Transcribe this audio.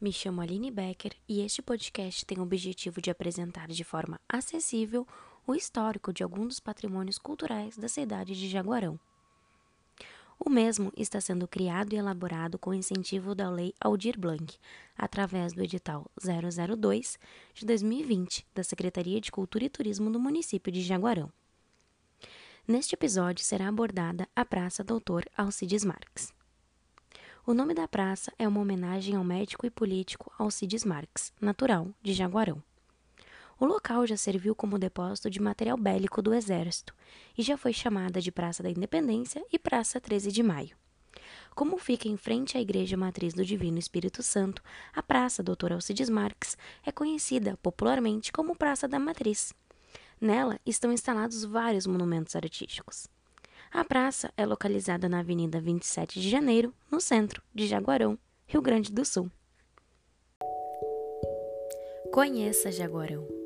Me chamo Aline Becker e este podcast tem o objetivo de apresentar de forma acessível o histórico de alguns dos patrimônios culturais da cidade de Jaguarão. O mesmo está sendo criado e elaborado com incentivo da Lei Aldir Blanc, através do edital 002 de 2020 da Secretaria de Cultura e Turismo do município de Jaguarão. Neste episódio será abordada a Praça Doutor Alcides Marques. O nome da praça é uma homenagem ao médico e político Alcides Marques, natural de Jaguarão. O local já serviu como depósito de material bélico do Exército e já foi chamada de Praça da Independência e Praça 13 de Maio. Como fica em frente à Igreja Matriz do Divino Espírito Santo, a Praça Doutor Alcides Marques é conhecida popularmente como Praça da Matriz. Nela estão instalados vários monumentos artísticos. A praça é localizada na Avenida 27 de Janeiro, no centro de Jaguarão, Rio Grande do Sul. Conheça Jaguarão.